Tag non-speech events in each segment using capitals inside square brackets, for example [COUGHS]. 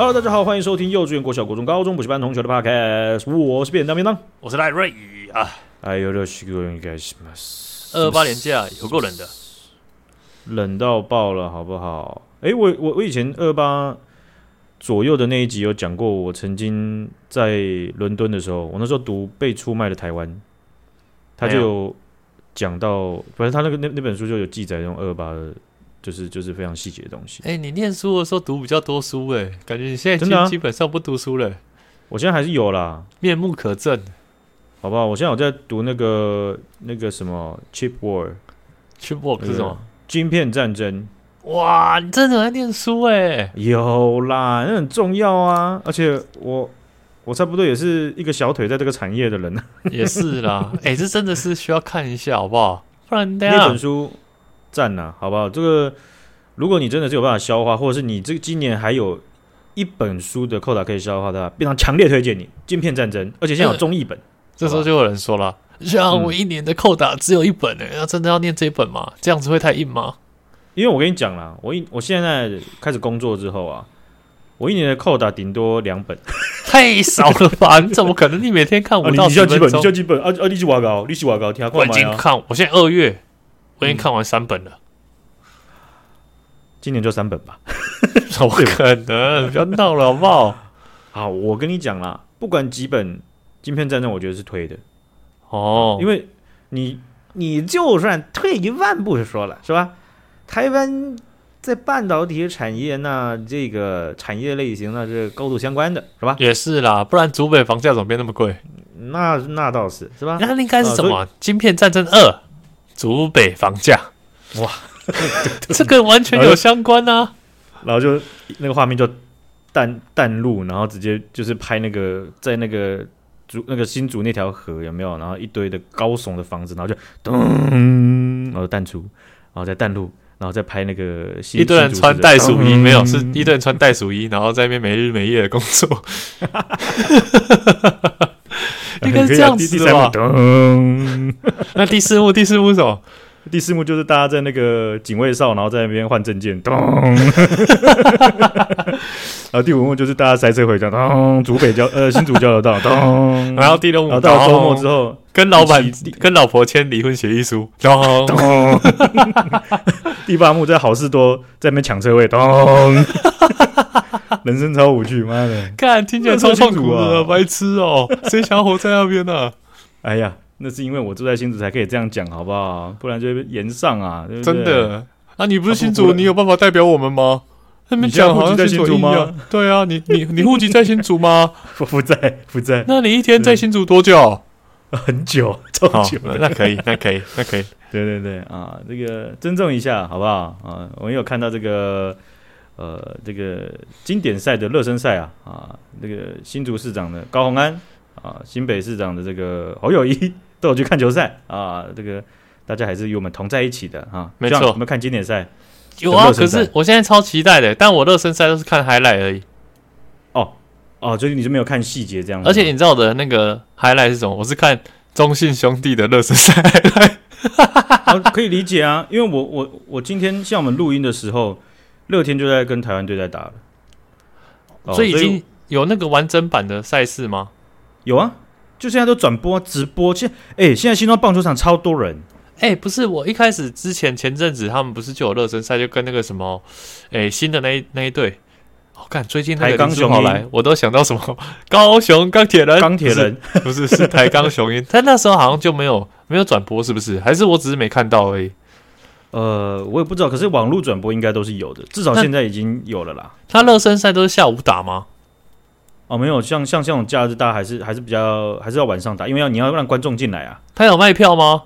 Hello，大家好，欢迎收听幼稚园、国小、国中、高中补习班同学的 Podcast。我是便当便当，我是赖瑞啊。哎呦，这是个应该是吗？二二八连假有够冷的，冷到爆了，好不好？哎，我我我以前二八左右的那一集有讲过，我曾经在伦敦的时候，我那时候读被出卖的台湾，他就有讲到，反正他那个那那本书就有记载用二二八的。就是就是非常细节的东西。哎、欸，你念书的时候读比较多书哎、欸，感觉你现在基、啊、基本上不读书了、欸。我现在还是有啦，面目可憎，好不好？我现在有在读那个那个什么 Chip War，Chip War 是什么？晶片战争。哇，你真的在念书哎、欸？有啦，那很重要啊。而且我我差不多也是一个小腿在这个产业的人。也是啦，[LAUGHS] 哎、欸，这真的是需要看一下，好不好？不然那本书。赞呐，好不好？这个，如果你真的是有办法消化，或者是你这个今年还有一本书的扣打可以消化的话，非常强烈推荐你《晶片战争》，而且现在有中译本。这时候就有人说了：“像我一年的扣打只有一本诶，那真的要念这一本吗？这样子会太硬吗？”因为我跟你讲啦，我一我现在开始工作之后啊，我一年的扣打顶多两本，[LAUGHS] 太少了吧？你怎么可能？你每天看五到十本？你需要几本？你需要几本？啊啊！你是瓦高，你是瓦高，听我已经看，我现在二月。我已经看完三本了，嗯、今年就三本吧？[LAUGHS] 怎么可能？不要闹了好不好？好，我跟你讲啦，不管几本《晶片战争》，我觉得是推的哦，因为你你就算退一万步说了，是吧？台湾在半导体产业，那这个产业类型那是高度相关的，是吧？也是啦，不然竹北房价怎么变那么贵？那那倒是，是吧？那应该是什么？啊《晶片战争二》。竹北房价，哇，[LAUGHS] 这个完全有相关啊！然后就那个画面就淡淡入，然后直接就是拍那个在那个竹那个新竹那条河有没有？然后一堆的高耸的房子，然后就咚，然后淡出，然后再淡入，然后再拍那个一堆人穿袋鼠衣，没有，是一堆人穿袋鼠衣，然后在那边没日没夜的工作。[LAUGHS] [LAUGHS] 应该是这样子的吧？[LAUGHS] 那第四幕，第四幕是什么？第四幕就是大家在那个警卫哨，然后在那边换证件。咚。[LAUGHS] 然后第五幕就是大家塞车回家。咚，竹北交呃新竹交流道。咚。然后第六幕，然后到周末之后，跟老板跟老婆签离婚协议书。咚。第八幕在好事多在那边抢车位。咚。[LAUGHS] 人生超无趣，妈的！看听起来超痛苦啊，白痴哦！[LAUGHS] 谁想要活在那边呢？哎呀，那是因为我住在新竹才可以这样讲，好不好？不然就会炎上啊，对不对？真的啊，你不是新竹，你有办法代表我们吗？他们讲好像在新竹吗？对啊，你你你户籍在新竹吗？[LAUGHS] 不不在，不在。那你一天在新竹多久？[LAUGHS] 很久，超久。那可以，那可以，那可以。[LAUGHS] 对对对啊，这个尊重一下，好不好？啊，我有看到这个。呃，这个经典赛的热身赛啊，啊，这个新竹市长的高虹安啊，新北市长的这个侯友谊 [LAUGHS] 都有去看球赛啊，这个大家还是与我们同在一起的啊。没错，有没有看经典赛有啊，可是我现在超期待的，但我热身赛都是看 highlight 而已。哦哦，所以你是没有看细节这样子。而且你知道我的那个 highlight 是什么？我是看中信兄弟的热身赛。可以理解啊，因为我我我今天像我们录音的时候。乐天就在跟台湾队在打了，哦，所以已经有那个完整版的赛事吗？有啊，就现在都转播直播。现哎、欸，现在新庄棒球场超多人。哎、欸，不是，我一开始之前前阵子他们不是就有热身赛，就跟那个什么，哎、欸，新的那一那一队。我、哦、看最近那个林书豪来，我都想到什么 [LAUGHS] 高雄钢铁人，钢铁人不是，不是是台钢雄鹰，[LAUGHS] 但那时候好像就没有没有转播，是不是？还是我只是没看到而已？呃，我也不知道，可是网络转播应该都是有的，至少现在已经有了啦。他热身赛都是下午打吗？哦，没有，像像这种假日，大家还是还是比较还是要晚上打，因为要你要让观众进来啊。他有卖票吗？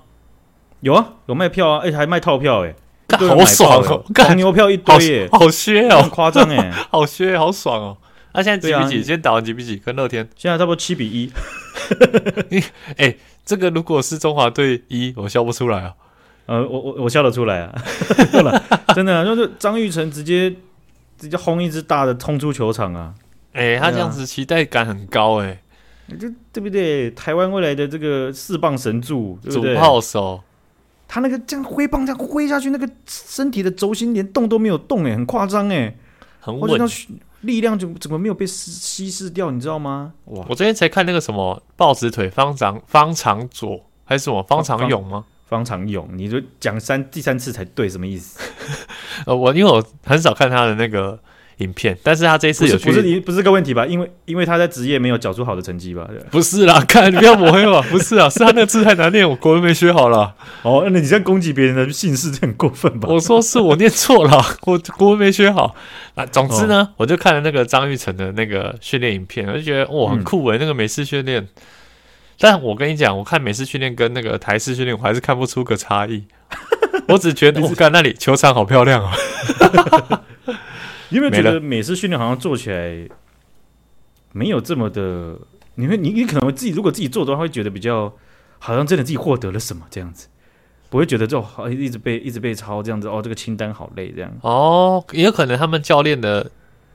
有啊，有卖票啊，而且还卖套票，哎，好爽哦！黄牛票一堆耶，好削哦，夸张哎，[LAUGHS] 好削，好爽哦。那现在几比几？今天打完几比几？跟乐天现在差不多七比一。[LAUGHS] 哎，这个如果是中华队一，我笑不出来啊。呃，我我我笑得出来啊，[LAUGHS] 真的、啊，就是张玉成直接直接轰一支大的冲出球场啊！哎、欸，他这样子期待感很高哎、欸，这对不对？台湾未来的这个四棒神助，对不对？主炮手，他那个这样挥棒这样挥下去，那个身体的轴心连动都没有动哎，很夸张哎，很稳，力量怎怎么没有被稀释掉？你知道吗？哇！我昨天才看那个什么豹子腿方长方长左还是什么方长勇吗？方长勇，你就讲三第三次才对，什么意思？[LAUGHS] 呃，我因为我很少看他的那个。影片，但是他这一次有不是你不是个问题吧？因为因为他在职业没有缴出好的成绩吧？不是啦，看你不要抹黑我，[LAUGHS] 不是啊，是他那个字太难念，我国文没学好了。哦，那你这样攻击别人的姓氏，这很过分吧？我说是我念错了，[LAUGHS] 我国文没学好啊。总之呢，哦、我就看了那个张玉成的那个训练影片，我就觉得哇，很酷诶、欸，嗯、那个美式训练。但我跟你讲，我看美式训练跟那个台式训练，我还是看不出个差异。[LAUGHS] 我只觉得我看那里球场好漂亮啊。你有没有觉得美式训练好像做起来没有这么的？你会你你可能自己如果自己做的话，会觉得比较好像真的自己获得了什么这样子，不会觉得就好一直被一直被抄这样子哦，这个清单好累这样。哦，也有可能他们教练的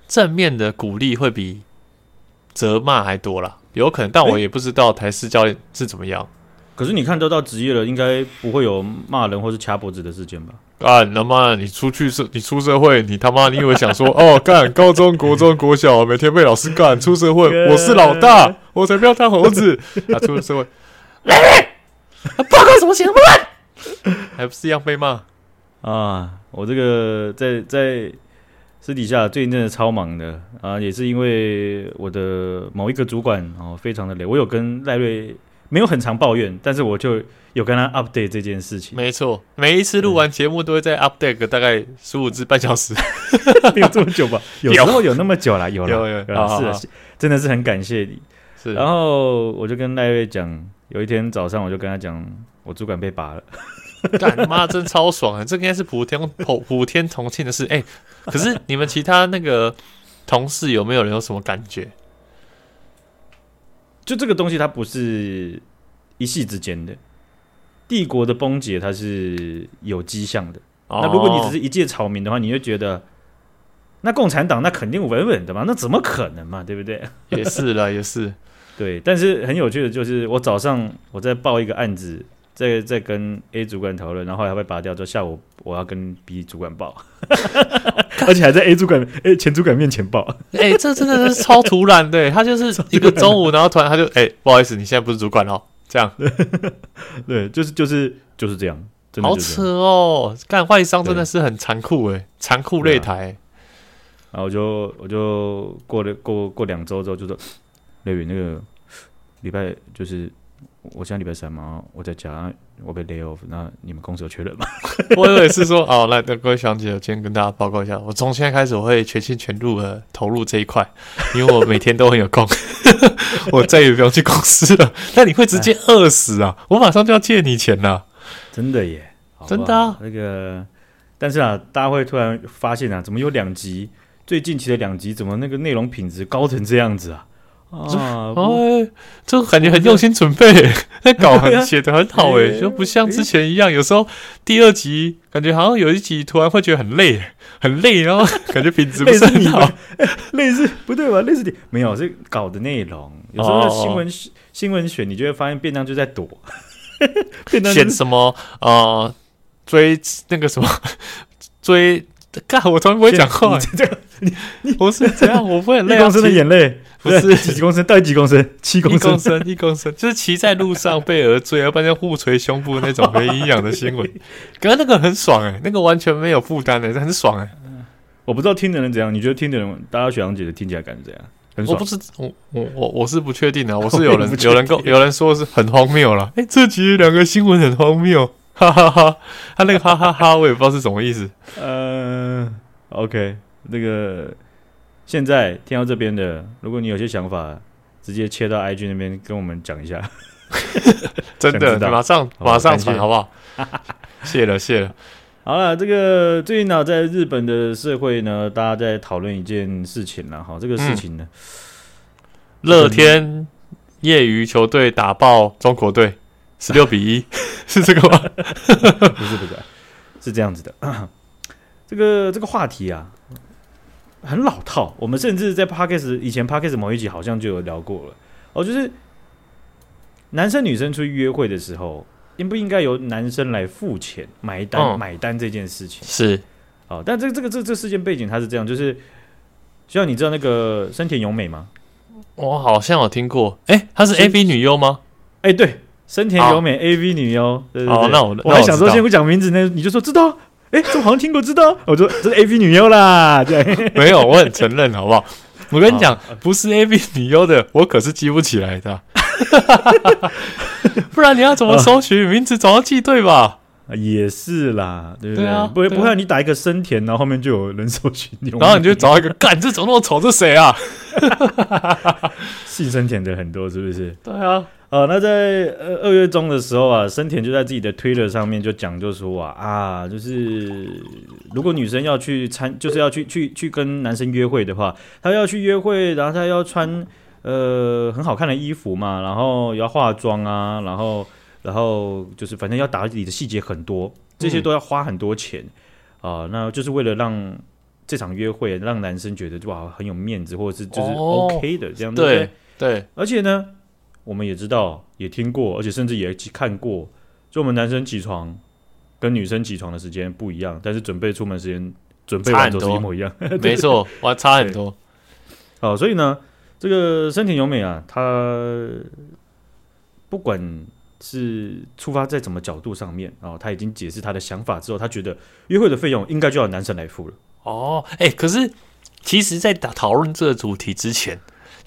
正面的鼓励会比责骂还多啦，有可能，但我也不知道台式教练是怎么样。可是你看都到职业了，应该不会有骂人或是掐脖子的事件吧？干他妈！你出去社，你出社会，你他妈你以为想说 [LAUGHS] 哦干？高中国中国小每天被老师干，出社会 [LAUGHS] 我是老大，我才不要当猴子。他、啊、出了社会，来，[LAUGHS] 报告什么情况？还不是一样被骂啊！我这个在在私底下最近真的超忙的啊，也是因为我的某一个主管哦，非常的累。我有跟赖瑞。没有很常抱怨，但是我就有跟他 update 这件事情。没错，每一次录完节目都会再 update 个大概十五至半小时，[LAUGHS] 有这么久吧？[LAUGHS] 有时候有那么久了，有有有，是真的是很感谢你。是，然后我就跟赖瑞讲，有一天早上我就跟他讲，我主管被拔了，[LAUGHS] 干妈真超爽啊！这应该是普天普普天同庆的事。哎，可是你们其他那个同事有没有人有什么感觉？就这个东西，它不是一夕之间的。帝国的崩解，它是有迹象的。哦、那如果你只是一介草民的话，你就觉得，那共产党那肯定稳稳的嘛？那怎么可能嘛？对不对？也是啦，也是。[LAUGHS] 对，但是很有趣的就是，我早上我在报一个案子。在在跟 A 主管讨论，然后还会拔掉。之后下午我要跟 B 主管报，[LAUGHS] 而且还在 A 主管 A 前主管面前报。哎、欸，这真的是超突然对。他就是一个中午，然后突然他就哎、欸，不好意思，你现在不是主管哦。这样，[LAUGHS] 对，就是就是就是这样。真的好扯哦，干外商真的是很残酷哎，残酷擂台、欸。然后我就我就过了过过两周之后就说，雷雨那个礼拜就是。我现在礼拜三嘛，我在家，我被 lay off。那你们公司有缺人吗？[LAUGHS] 我以为是说，哦，来，各位小姐，今天跟大家报告一下，我从现在开始我会全心全意的投入这一块，因为我每天都很有空，[LAUGHS] 我再也不用去公司了。那你会直接饿死啊！我马上就要借你钱了，真的耶，好好真的啊。那个，但是啊，大家会突然发现啊，怎么有两集？最近期的两集怎么那个内容品质高成这样子啊？啊，哎，这感觉很用心准备，那稿很写的很好哎，就不像之前一样，有时候第二集感觉好像有一集突然会觉得很累，[LAUGHS] 很累，然后感觉品质不是 [LAUGHS] 很好。[LAUGHS] 类似不对吧？类似点没有，是稿的内容。有时候新闻新闻选，你就会发现便当就在躲，选什么呃追那个什么追，干我从来不会讲话，这个你你不是这样，我不会很累，一公升的眼泪。不是几公升，到底几公升？[LAUGHS] 七公升，一公升，一公升，就是骑在路上被鹅追，要不然就互捶胸部那种没营养的新闻。[LAUGHS] 刚刚那个很爽哎、欸，那个完全没有负担的，很爽哎、欸。我不知道听的人怎样，你觉得听的人，大家学长姐的听起来感觉怎样？很爽。我不是我我我我是不确定的，[LAUGHS] 我是有人有人跟有人说是很荒谬了。哎、欸，这集两个新闻很荒谬，哈哈哈。他那个哈哈哈哈，我也不知道是什么意思。嗯、呃、，OK，那个。现在听到这边的，如果你有些想法，直接切到 IG 那边跟我们讲一下。[LAUGHS] 真的，马上马上传好不好？[LAUGHS] 谢了谢了。好了，这个最近呢，在日本的社会呢，大家在讨论一件事情了哈。这个事情呢，乐、嗯、天业余球队打爆中国队十六比一，[LAUGHS] 是这个吗？不是不是，是这样子的。[COUGHS] 这个这个话题啊。很老套，我们甚至在 Podcast 以前 Podcast 某一集好像就有聊过了哦，就是男生女生出去约会的时候，应不应该由男生来付钱买单、哦、买单这件事情是哦，但这个这个这这事件背景它是这样，就是像你知道那个深田咏美吗？我好像有听过，哎、欸，她是 AV 女优吗？哎、欸，对，深田咏美 AV 女优。对对对，好，那我我还想说先不讲名字那，你就说知道。哎，怎么好像听过知道？我说这是 AV 女优啦，[LAUGHS] 对，[LAUGHS] 没有，我很承认，好不好？我跟你讲，不是 AV 女优的，我可是记不起来的。[LAUGHS] 不然你要怎么搜寻名字，总要记对吧？也是啦，对不对？不会不会，你打一个深田，然后后面就有人搜寻你，然后你就找一个，干，这怎么那么丑？这谁啊？姓深田的很多，是不是？对啊。呃，那在呃二月中的时候啊，生田就在自己的 Twitter 上面就讲，就说啊啊，就是如果女生要去参，就是要去去去跟男生约会的话，她要去约会，然后她要穿呃很好看的衣服嘛，然后要化妆啊，然后然后就是反正要打理的细节很多，这些都要花很多钱啊、嗯呃，那就是为了让这场约会让男生觉得哇很有面子，或者是就是 OK 的、哦、这样子，对对，而且呢。我们也知道，也听过，而且甚至也看过，就我们男生起床跟女生起床的时间不一样，但是准备出门时间准备完都是一模一样，[LAUGHS] 没错，哇，差很多。好，所以呢，这个深田由美啊，她不管是出发在什么角度上面啊，她已经解释她的想法之后，她觉得约会的费用应该就要男生来付了。哦，哎、欸，可是其实，在讨论这个主题之前。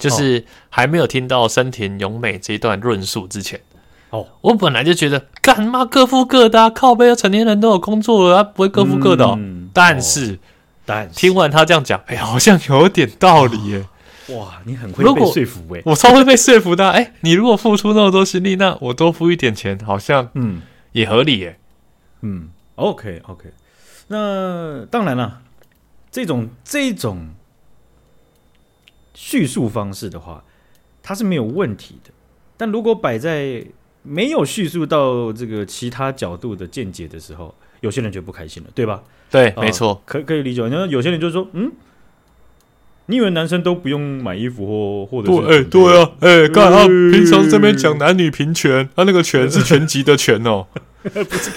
就是还没有听到深田咏美这一段论述之前，哦，我本来就觉得干嘛各付各的，啊，靠北，成年人都有工作了，他不会各付各的，哦嗯。但是，但是听完他这样讲，哎，好像有点道理耶。哇，你很会被说服哎，我超会被说服的。哎，你如果付出那么多心力，那我多付一点钱，好像嗯也合理耶。嗯，OK OK，那当然了，这种这种。叙述方式的话，它是没有问题的。但如果摆在没有叙述到这个其他角度的见解的时候，有些人就不开心了，对吧？对，哦、没错，可可以理解。然后有些人就说：“嗯，你以为男生都不用买衣服或或者是……哎，对啊，哎，刚好平常这边讲男女平权，他、啊、那个权是全集的权哦，[LAUGHS] 不是，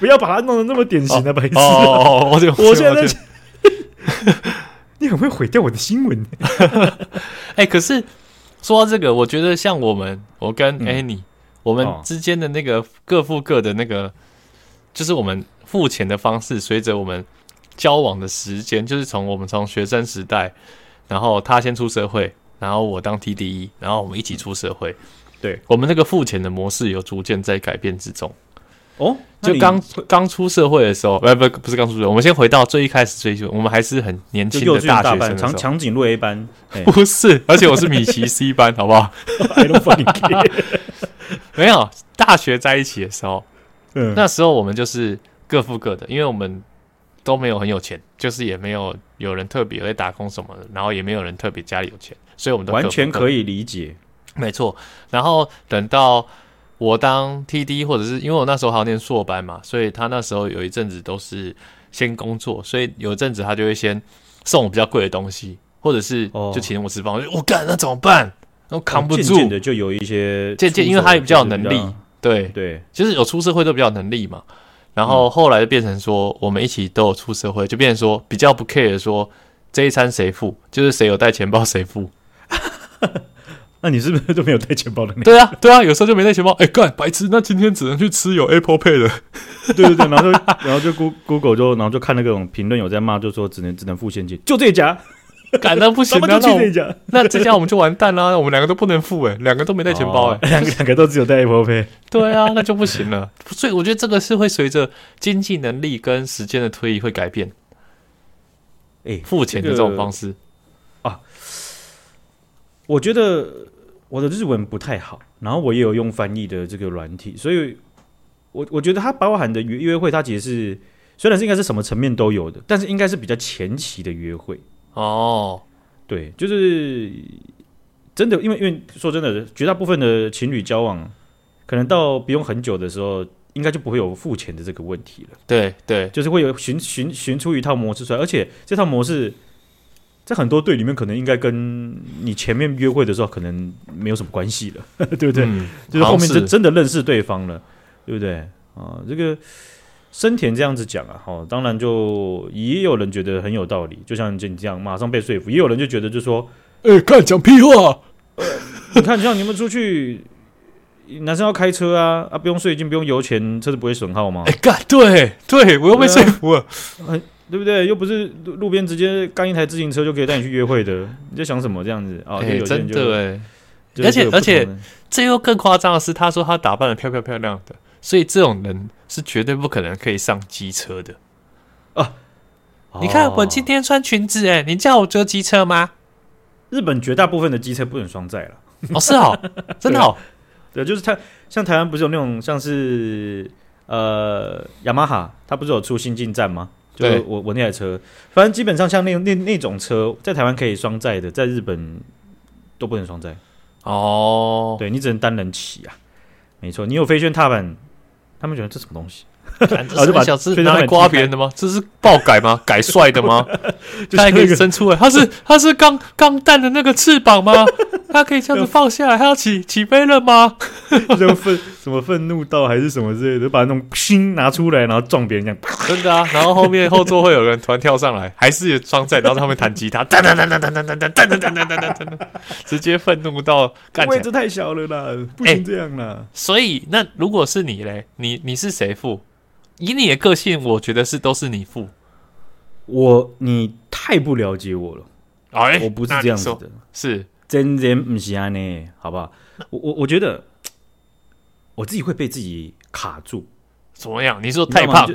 不要把它弄得那么典型的白痴。哦，我我现在。你很会毁掉我的新闻。[LAUGHS] 哎，可是说到这个，我觉得像我们，我跟 Annie，、嗯、我们之间的那个各付各的那个，哦、就是我们付钱的方式，随着我们交往的时间，就是从我们从学生时代，然后他先出社会，然后我当 TDE，然后我们一起出社会，对我们那个付钱的模式有逐渐在改变之中。哦，就刚刚出社会的时候，不不不是刚出社会，我们先回到最一开始追求，我们还是很年轻的大学生长，长颈鹿 A 班，[LAUGHS] 不是，而且我是米奇 C 班，好不好？[LAUGHS] I don't fucking care。[LAUGHS] 没有，大学在一起的时候，嗯，那时候我们就是各付各的，因为我们都没有很有钱，就是也没有有人特别在打工什么的，然后也没有人特别家里有钱，所以我们都完全可以理解，没错。然后等到。我当 TD，或者是因为我那时候还要念硕班嘛，所以他那时候有一阵子都是先工作，所以有一阵子他就会先送我比较贵的东西，或者是就请我吃饭。我就我干，那怎么办？我扛不住。渐渐的就有一些渐渐，因为他也比较有能力，对对，就是有出社会都比较有能力嘛。然后后来就变成说，我们一起都有出社会，就变成说比较不 care 说这一餐谁付，就是谁有带钱包谁付。[LAUGHS] 那你是不是就没有带钱包的？对啊，对啊，有时候就没带钱包。哎、欸，干白痴！那今天只能去吃有 Apple Pay 的。[LAUGHS] 对对对，然后就然后就 Google 就然后就看那个种评论有在骂，就说只能只能付现金，就这家，干那不行，那这家，那这家我们就完蛋了，我们两个都不能付哎，两个都没带钱包哎，两个两个都只有带 Apple Pay。对啊，那就不行了。所以我觉得这个是会随着经济能力跟时间的推移会改变。哎，付钱的这种方式、我觉得。我的日文不太好，然后我也有用翻译的这个软体，所以我我觉得它包含的约约会，它其实是虽然是应该是什么层面都有的，但是应该是比较前期的约会哦。对，就是真的，因为因为说真的，绝大部分的情侣交往，可能到不用很久的时候，应该就不会有付钱的这个问题了。对对，就是会有寻寻寻出一套模式出来，而且这套模式。在很多队里面，可能应该跟你前面约会的时候可能没有什么关系了，[LAUGHS] 对不对？嗯、就是后面就真的认识对方了，对不对？啊，这个森田这样子讲啊，哦，当然就也有人觉得很有道理，就像你这样马上被说服，也有人就觉得就说，哎、欸，看讲屁话，你看像你们出去，男生要开车啊，啊，不用税金，不用油钱，车子不会损耗吗？哎、欸，干，对对，我又被说服了，对不对？又不是路边直接干一台自行车就可以带你去约会的，你在想什么这样子啊？哎、欸，真的哎，而且而且这又更夸张的是，他说他打扮的漂漂漂亮的。所以这种人是绝对不可能可以上机车的啊！你看我今天穿裙子，哎，你叫我坐机车吗？日本绝大部分的机车不能双载了。哦，是哦，[LAUGHS] 真的哦。对，就是他，像台湾不是有那种像是呃雅马哈，它不是有出新进站吗？就我我那台车，反正基本上像那那那种车，在台湾可以双载的，在日本都不能双载。哦，对，你只能单人骑啊。没错，你有飞旋踏板。他们觉得这什么东西？这是小吃拿来刮别人的吗？这是爆改吗？改帅的吗？[LAUGHS] 它还可以伸出来？他是他是钢钢弹的那个翅膀吗？[LAUGHS] 他可以这样子放下来？他要起起飞了吗？[LAUGHS] 什么愤什么愤怒到还是什么之类的，把那种心拿出来，然后撞别人这样。真的啊！然后后面后座会有人突然跳上来，还是装载，然后在后面弹吉他，噔噔噔噔噔噔噔噔噔噔噔噔噔，直接愤怒到干。位置太小了啦，不行这样啦。所以那如果是你嘞，你你是谁付？以你的个性，我觉得是都是你付。我你太不了解我了，哎，我不是这样子的，是真真不是安呢，好不好？我我我觉得我自己会被自己卡住，怎么样？你说太胖？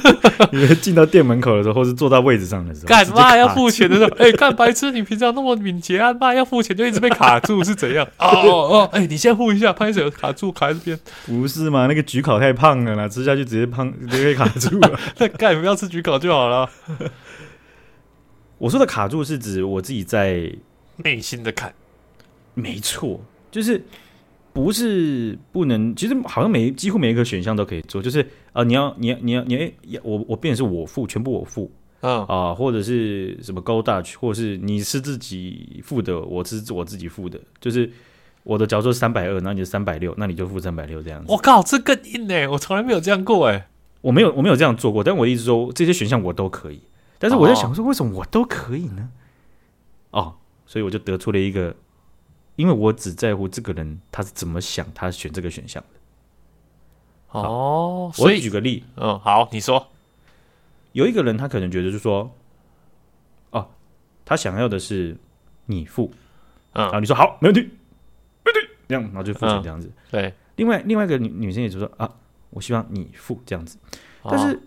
[LAUGHS] 你进到店门口的时候，或是坐到位置上的时候，干嘛要付钱的时候？[LAUGHS] 哎、欸，干白痴！你平常那么敏捷啊，妈要付钱就一直被卡住，是怎样？哦哦，哎、欸，你先付一下，拍手卡住，卡在这边，不是嘛？那个焗烤太胖了啦，吃下去直接胖，直接被卡住了。[LAUGHS] 那干不要吃焗烤就好了。我说的卡住是指我自己在内心的坎，没错，就是。不是不能，其实好像每几乎每一个选项都可以做，就是啊、呃，你要你要你要你哎，我我变成是我付，全部我付，啊啊、呃，或者是什么 Go Dutch，或者是你是自己付的，我是我自己付的，就是我的假如说三百二，那你就三百六，那你就付三百六这样子。我靠，这更硬哎！我从来没有这样过哎，我没有我没有这样做过，但我一直说这些选项我都可以，但是我在想说为什么我都可以呢？哦，哦，所以我就得出了一个。因为我只在乎这个人他是怎么想，他选这个选项的。哦，所以我举个例，嗯，好，你说，有一个人他可能觉得就是说，哦，他想要的是你付，嗯，然后你说好，没问题，没问题，这样，然后就付钱这样子。嗯、对，另外另外一个女女生也就说啊，我希望你付这样子，但是。哦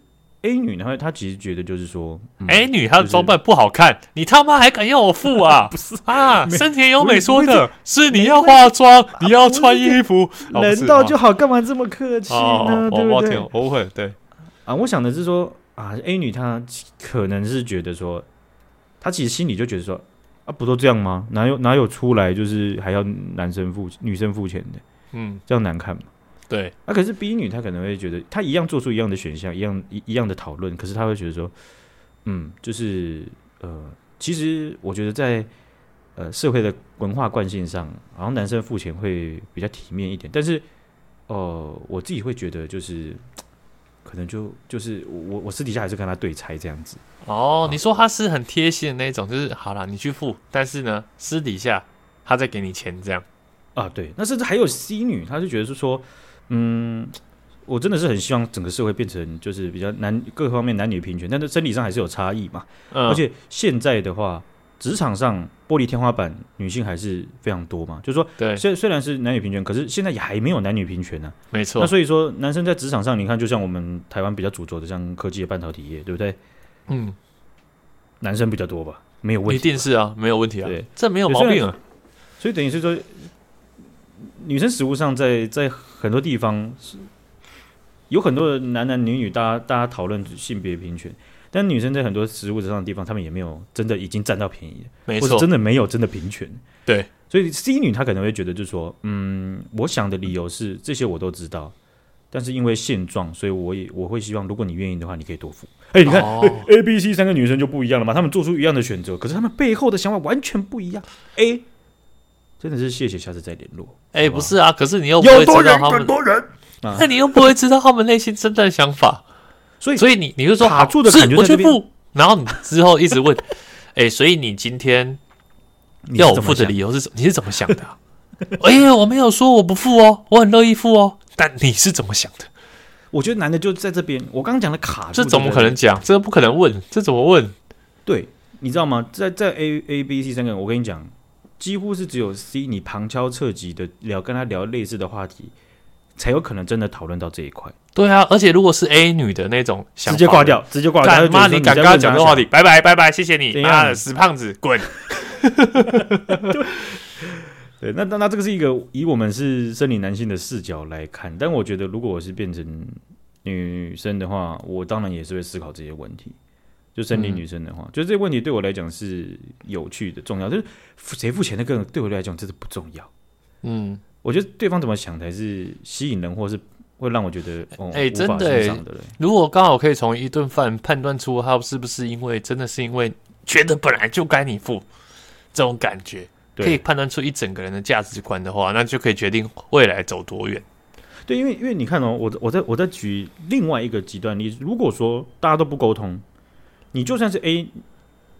A 女呢？她其实觉得就是说、嗯、，A 女她的装扮不好看，就是、你他妈还敢要我付啊？[LAUGHS] 不是啊，深田由美说的是你要化妆，你要穿衣服，人到就好，干嘛这么客气呢？哦、对不对？不会，对啊，我想的是说啊，A 女她可能是觉得说，她其实心里就觉得说啊，不都这样吗？哪有哪有出来就是还要男生付女生付钱的？嗯，这样难看吗？对，啊，可是 B 女她可能会觉得，她一样做出一样的选项，一样一一样的讨论，可是她会觉得说，嗯，就是呃，其实我觉得在呃社会的文化惯性上，好像男生付钱会比较体面一点，但是哦、呃，我自己会觉得就是可能就就是我我私底下还是跟他对拆这样子。哦，你说他是很贴心的那种，就是好了，你去付，但是呢，私底下他再给你钱这样。啊，对，那甚至还有 C 女，她就觉得是说。嗯，我真的是很希望整个社会变成就是比较男各方面男女平权，但是生理上还是有差异嘛。嗯，而且现在的话，职场上玻璃天花板，女性还是非常多嘛。就是说，对，虽虽然是男女平权，可是现在也还没有男女平权呢。没错。那所以说，男生在职场上，你看，就像我们台湾比较主轴的，像科技的半导体业，对不对？嗯，男生比较多吧？没有问题，一定是啊，没有问题啊，对，这没有毛病啊。所以等于是说。女生实物上，在在很多地方是有很多的男男女女，大家大家讨论性别平权，但女生在很多实务上的地方，他们也没有真的已经占到便宜，没错，或者真的没有真的平权。对，所以 C 女她可能会觉得，就是说，嗯，我想的理由是这些我都知道，但是因为现状，所以我也我会希望，如果你愿意的话，你可以多付。哎、欸，你看、哦、A、B、C 三个女生就不一样了嘛，她们做出一样的选择，可是她们背后的想法完全不一样。A。真的是谢谢，下次再联络。哎，不是啊，可是你又不会知道他们那、啊、你又不会知道他们内心真正的想法，所以所以你你就说卡住的感觉我去付，然后你之后一直问，[LAUGHS] 哎、欸，所以你今天要我付的理由是什么？你是怎么想的、啊？[LAUGHS] 哎呀，我没有说我不付哦，我很乐意付哦。但你是怎么想的？我觉得男的就在这边。我刚刚讲的卡住，这怎么可能讲？这个不可能问，这怎么问？对，你知道吗？在在 A A B C 三个人，我跟你讲，几乎是只有 C，你旁敲侧击的聊，跟他聊类似的话题，才有可能真的讨论到这一块。对啊，而且如果是 A 女的那种想，直接挂掉，直接挂掉。妈，你敢跟他讲这个话题？拜拜拜拜，谢谢你，妈的死胖子，滚！[LAUGHS] 对，那那那这个是一个以我们是生理男性的视角来看，但我觉得如果我是变成女生的话，我当然也是会思考这些问题。就生理女生的话，嗯、就这个问题对我来讲是有趣的、重要。就是谁付钱的，个人对我来讲真的不重要。嗯，我觉得对方怎么想才是吸引人，或是会让我觉得哦，哎、欸，真的，的。如果刚好可以从一顿饭判断出他是不是因为真的是因为觉得本来就该你付这种感觉。可以判断出一整个人的价值观的话，那就可以决定未来走多远。对，因为因为你看哦，我我在我在举另外一个极端例子，如果说大家都不沟通，你就算是 A，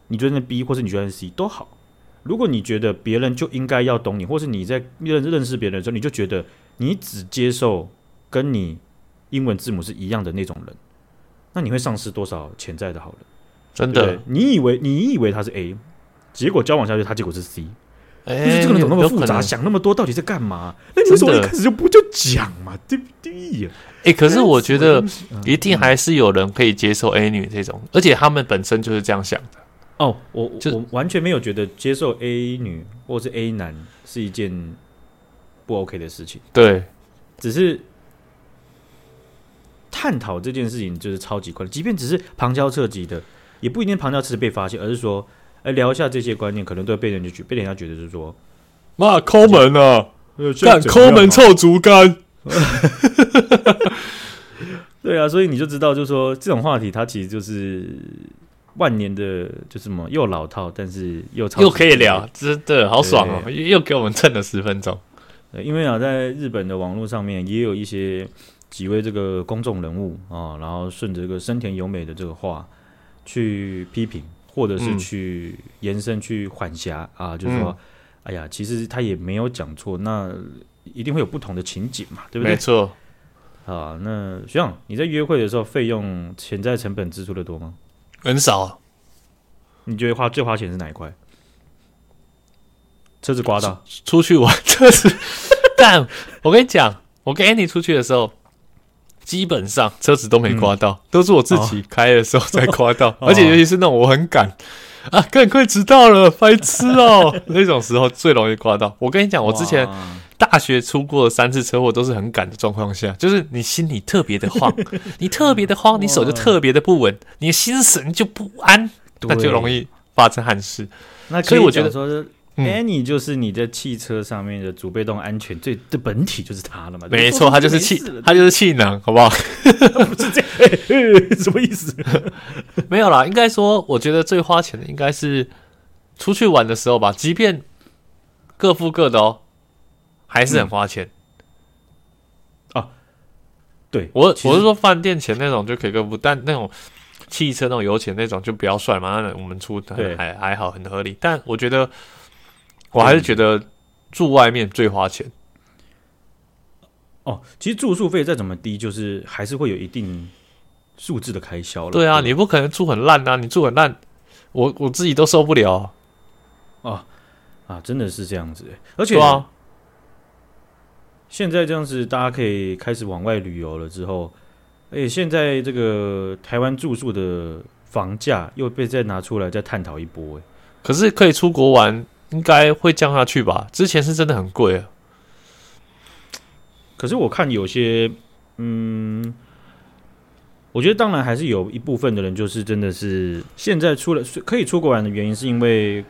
你觉得是 B，或是你觉得是 C 都好。如果你觉得别人就应该要懂你，或是你在认认识别人的时候，你就觉得你只接受跟你英文字母是一样的那种人，那你会丧失多少潜在的好人？真的，对对，你以为你以为他是 A，结果交往下去，他结果是 C。就是这个人怎么那么复杂，想那么多，到底在干嘛？那你为什么一开始就不就讲嘛？对不对呀？哎，可是我觉得一定还是有人可以接受 A 女这种，而且他们本身就是这样想的。哦，我我完全没有觉得接受 A 女或是 A 男是一件不 OK 的事情。对，只是探讨这件事情就是超级快的，即便只是旁敲侧击的，也不一定旁敲侧击被发现，而是说。来聊一下这些观念，可能都被人家觉被人家觉得是说，妈抠门啊，干抠门臭竹竿。[LAUGHS] 对啊，所以你就知道，就是说这种话题，它其实就是万年的，就是什么又老套，但是又超又可以聊，真的好爽哦！又给我们蹭了十分钟。因为啊，在日本的网络上面，也有一些几位这个公众人物啊，然后顺着这个深田由美的这个话去批评。或者是去延伸去缓颊啊，就是说，哎呀，其实他也没有讲错，那一定会有不同的情景嘛，对不对？没错。啊，那学长，你在约会的时候费用潜在成本支出的多吗？很少。你觉得花最花钱是哪一块？车子刮到？出去玩车子？[LAUGHS] 但我跟你讲，我跟 Andy 出去的时候。基本上车子都没刮到，嗯、都是我自己开的时候才刮到，哦、而且尤其是那种我很赶啊，赶快迟到了，白痴哦，[LAUGHS] 那种时候最容易刮到。我跟你讲，我之前大学出过三次车祸，都是很赶的状况下，就是你心里特别的慌，[LAUGHS] 你特别的慌，你手就特别的不稳，你的心神就不安，那就容易发生憾事。那所以我觉得说。Annie 就是你的汽车上面的主被动安全最的本体就是它了嘛？没错，它就是气，它就是气囊，好不好？[LAUGHS] 不是这样，[LAUGHS] 什么意思？[LAUGHS] 没有啦，应该说，我觉得最花钱的应该是出去玩的时候吧。即便各付各的哦，还是很花钱。啊，对我我是说饭店钱那种就可以各付，但那种汽车那种油钱那种就不要算嘛。那我们出还还好，很合理。但我觉得。我还是觉得住外面最花钱。哦，其实住宿费再怎么低，就是还是会有一定数字的开销了。对啊，对，你不可能住很烂啊！你住很烂，我我自己都受不了。啊啊，真的是这样子。而且啊，现在这样子，大家可以开始往外旅游了之后，而且现在这个台湾住宿的房价又被再拿出来再探讨一波。哎，可是可以出国玩。应该会降下去吧？之前是真的很贵啊。可是我看有些，嗯，我觉得当然还是有一部分的人，就是真的是现在出了可以出国玩的原因，是因为。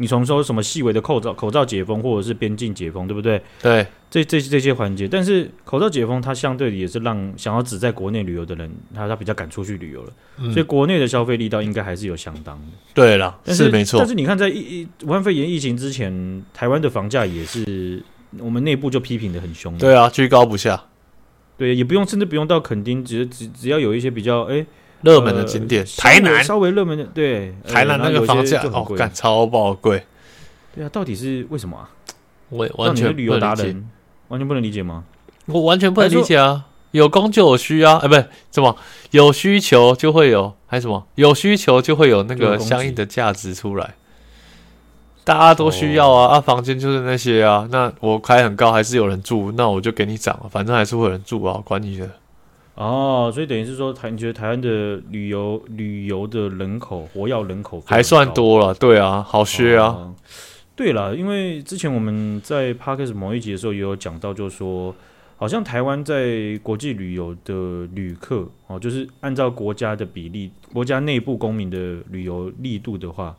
你从说什么细微的口罩口罩解封，或者是边境解封，对不对？对，这这这些环节，但是口罩解封，它相对的也是让想要只在国内旅游的人，他他比较敢出去旅游了，嗯、所以国内的消费力道应该还是有相当的。对了，是，是没错。但是你看，在疫武汉肺炎疫情之前，台湾的房价也是我们内部就批评的很凶。对啊，居高不下。对，也不用，甚至不用到垦丁，只只只要有一些比较哎热门的景点，呃台南稍微热门的，对，台南那个房价哦，干超爆贵。对啊，到底是为什么啊？我完全旅游达人，完全不能理解吗？我完全不能理解啊！有供就有需啊，哎，不是什么有需求就会有，还是什么有需求就会有那个相应的价值出来。大家都需要啊，啊，房间就是那些啊。那我开很高，还是有人住，那我就给你涨，反正还是会有人住啊，管你的。哦，所以等于是说，台你觉得台湾的旅游旅游的人口活要人口还算多了，对啊，好削啊。哦对了，因为之前我们在 Podcast 某一集的时候也有讲到，就是说，好像台湾在国际旅游的旅客哦，就是按照国家的比例，国家内部公民的旅游力度的话，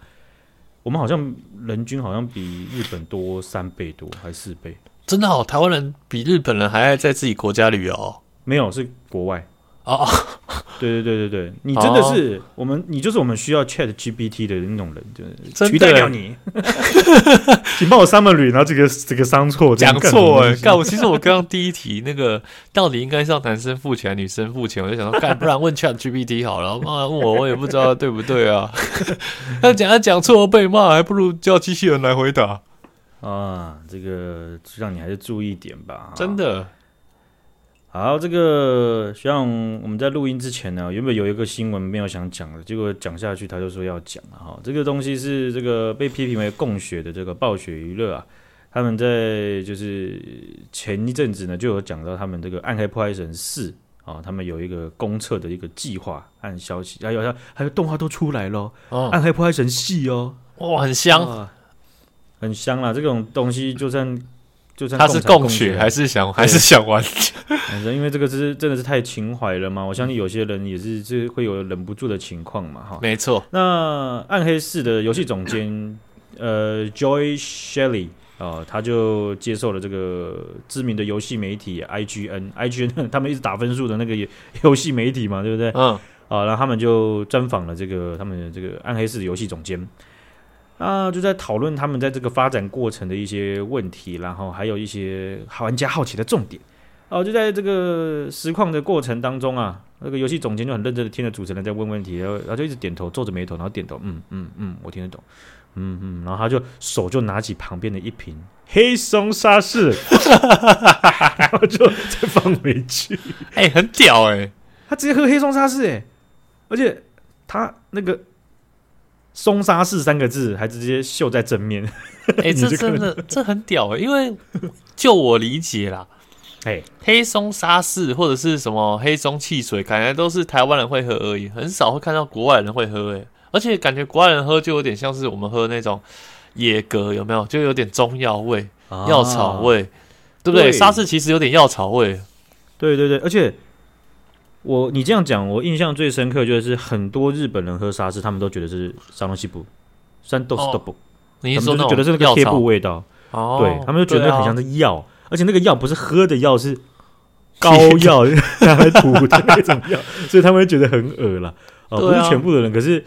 我们好像人均好像比日本多三倍多，还是四倍？真的哦，台湾人比日本人还爱在自己国家旅游？没有，是国外。哦，对对对对对，你真的是、我们，你就是我们需要 Chat GPT 的那种人，就是取代掉你。请帮我 summary，然后这个这个商错讲错哎，干我其实我刚刚第一题那个到底应该是要男生付钱，女生付钱，我就想说干，不然问 Chat GPT 好了，妈问我我也不知道对不对啊。他讲他讲错被骂，还不如叫机器人来回答啊。这个让你还是注意点吧，真的。好，这个像我们在录音之前呢，原本有一个新闻没有想讲的，结果讲下去他就说要讲了哈。这个东西是这个被批评为供血的这个暴雪娱乐啊，他们在就是前一阵子呢就有讲到他们这个《暗黑破坏神四》啊，他们有一个公测的一个计划按消息，还有还还有动画都出来了，哦，《暗黑破坏神四》哦，哇，很香，很香啦，这种东西就算。就算他是共学还是想还是想玩？[LAUGHS] 反正因为这个是真的是太情怀了嘛，我相信有些人也是是会有忍不住的情况嘛，哈。没错。那暗黑四的游戏总监 [COUGHS] 呃 Joy Shelley 啊，他就接受了这个知名的游戏媒体 IGN，IGN [LAUGHS] 他们一直打分数的那个 [LAUGHS] 游戏媒体嘛，对不对？嗯。啊，然后他们就专访了这个他们的这个暗黑四的游戏总监。啊，就在讨论他们在这个发展过程的一些问题，然后还有一些玩家好奇的重点。哦，就在这个实况的过程当中啊，那个游戏总监就很认真的听着主持人在问问题，然后然后就一直点头，皱着眉头，然后点头，嗯嗯嗯，我听得懂，嗯嗯，然后他就手就拿起旁边的一瓶黑松沙士，然后就再放回去。哎、欸，很屌哎、欸，他直接喝黑松沙士哎，而且他那个。松沙士三个字还直接绣在正面，哎、[LAUGHS] 欸，这真的这很屌哎、欸！因为就我理解啦，哎，黑松沙士或者是什么黑松汽水，感觉都是台湾人会喝而已，很少会看到国外人会喝哎、欸。而且感觉国外人喝就有点像是我们喝那种野格，有没有？就有点中药味、药、啊、草味，对不对？沙士其实有点药草味，对对对，而且。我你这样讲，我印象最深刻就是很多日本人喝沙士，他们都觉得是山东西部，山东西部，你是说觉得是那个贴布味道，哦、对他们就觉得很像是药、啊，而且那个药不是喝的药，是膏药拿来涂的那种药，所以他们会觉得很恶啦。哦、不是全部的人，可是。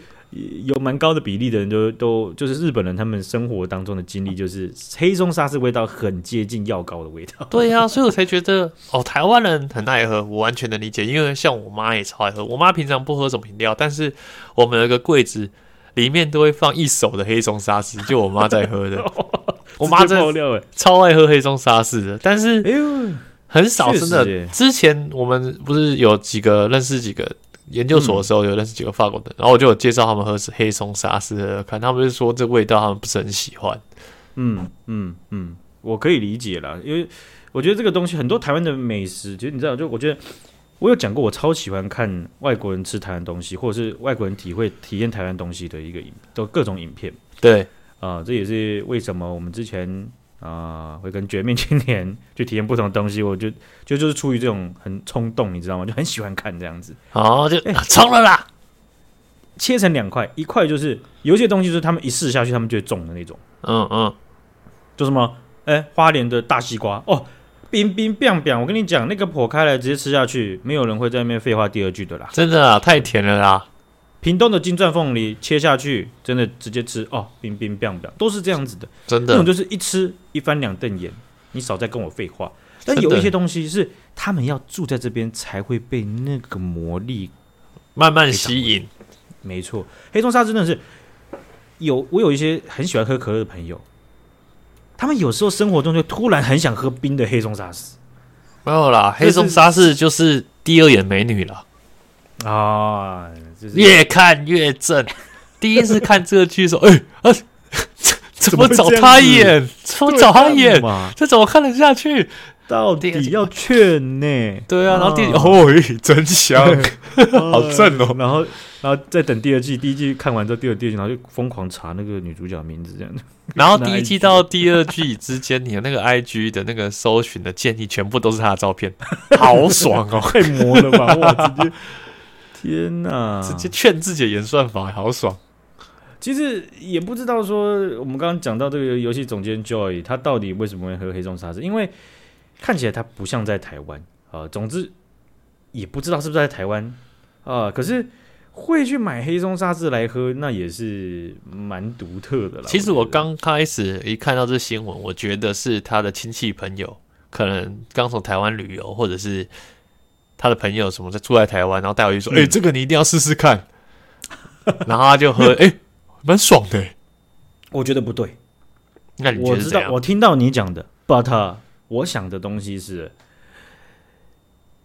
有蛮高的比例的人都都就是日本人，他们生活当中的经历就是黑松沙士味道很接近药膏的味道。[LAUGHS] 对呀、啊，[LAUGHS] 所以我才觉得哦，台湾人很爱喝，我完全能理解。因为像我妈也超爱喝，我妈平常不喝什么饮料，但是我们有个柜子里面都会放一手的黑松沙士，就我妈在喝的。[LAUGHS] 我妈真的超爱喝黑松沙士的，但是很少真的。之前我们不是有几个认识几个。研究所的时候有认识几个法国人，然后我就有介绍他们喝是黑松沙士的，看他们就说这味道他们不是很喜欢。嗯嗯嗯，我可以理解啦，因为我觉得这个东西很多台湾的美食，其实你知道，就我觉得我有讲过，我超喜欢看外国人吃台湾东西，或者是外国人体会体验台湾东西的一个影，都各种影片。对啊、呃，这也是为什么我们之前。啊，会跟绝命青年去体验不同的东西，我就就就是出于这种很冲动，你知道吗？就很喜欢看这样子。哦，就冲了啦！切成两块，一块就是有些东西，就是他们一试下去，他们就会中的那种。嗯嗯，就什么？哎，花莲的大西瓜哦，冰冰冰冰，我跟你讲，那个剖开来直接吃下去，没有人会在那边废话第二句的啦。真的啊，太甜了啦！屏东的金钻凤梨切下去，真的直接吃哦，冰冰冰冰，都是这样子的。真的，这种就是一吃一翻两瞪眼，你少再跟我废话。但有一些东西是他们要住在这边才会被那个魔力慢慢吸引。没错，黑松沙士真的是有我有一些很喜欢喝可乐的朋友，他们有时候生活中就突然很想喝冰的黑松沙士。没有啦，黑松沙士就是第二眼美女了啊，就是、越看越正。[LAUGHS] 第一次看这个剧的时候，哎、欸、啊，[LAUGHS] 怎么找他演？怎么找他演？这怎么看得下去？到底要劝呢？对啊，然后第哦，真香，[LAUGHS] 好正哦。然后，然后再等第二季，第一季看完之后，第二第二季，然后就疯狂查那个女主角名字，这样。然后第一季到第二季之间，你的那个 IG 的那个搜寻的建议，全部都是她的照片，好爽哦，太魔了吧！哇，直接天哪，直接劝自己的演算法，好爽。其实也不知道说，我们刚刚讲到这个游戏总监 Joy，他到底为什么会喝黑松沙士？因为看起来他不像在台湾啊，总之也不知道是不是在台湾啊。可是会去买黑松沙士来喝，那也是蛮独特的了。其实我刚开始一看到这新闻，我觉得是他的亲戚朋友可能刚从台湾旅游，或者是他的朋友什么在住在台湾，然后带回去说：“哎、嗯欸，这个你一定要试试看。[LAUGHS] ”然后他就喝，哎、欸，蛮爽的。我觉得不对。我知道，我听到你讲的，But。我想的东西是，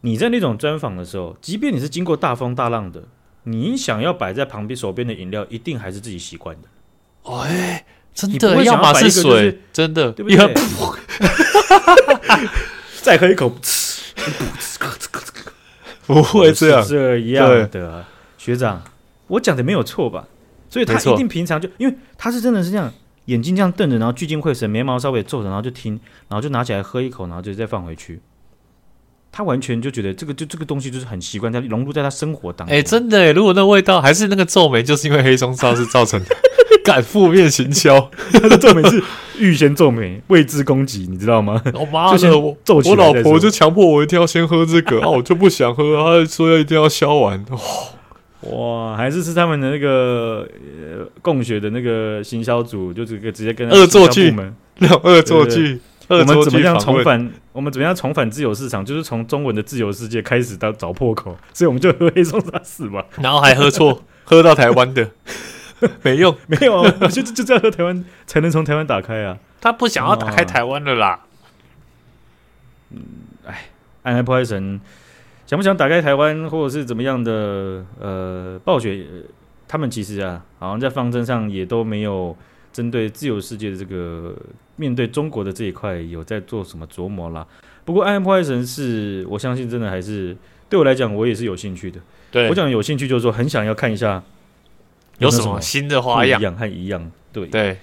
你在那种专访的时候，即便你是经过大风大浪的，你想要摆在旁边手边的饮料，一定还是自己习惯的。哎，真的，要么是水，真的，对不对？[LAUGHS] [LAUGHS] 再喝一口，不会这样，这样的学长，我讲的没有错吧？所以他一定平常就，因为他是真的是这样。眼睛这样瞪着，然后聚精会神，眉毛稍微皱着，然后就听，然后就拿起来喝一口，然后就再放回去。他完全就觉得这个就这个东西就是很习惯，在融入在他生活当中。哎、欸，真的，如果那味道还是那个皱眉，就是因为黑松沙是造成的，[LAUGHS] 敢负面行销。他 [LAUGHS] 的皱眉是预先皱眉，未知攻击，你知道吗？我妈的，[LAUGHS] 我我老婆就强迫我一定要先喝这个啊，我就不想喝，她说要一定要消完。哦哇，还是是他们的那个呃共学的那个行销组，就这个直接跟恶作剧们，[LAUGHS] 恶作剧，我们怎么样重返？我们怎么样重返自由市场？就是从中文的自由世界开始到找破口，所以我们就喝黑松沙士嘛，然后还喝错，[LAUGHS] 喝到台湾的，[LAUGHS] 没用，[LAUGHS] 没有啊，就就这样喝台湾才能从台湾打开啊，他不想要打开台湾的啦，嗯，哎，暗黑破坏神。想不想打开台湾，或者是怎么样的？呃，暴雪他们其实啊，好像在方针上也都没有针对自由世界的这个面对中国的这一块有在做什么琢磨啦。不过《暗黑破坏神》是我相信真的还是对我来讲，我也是有兴趣的。对，我讲有兴趣就是说很想要看一下有什么新的花样，一样和一样。对对，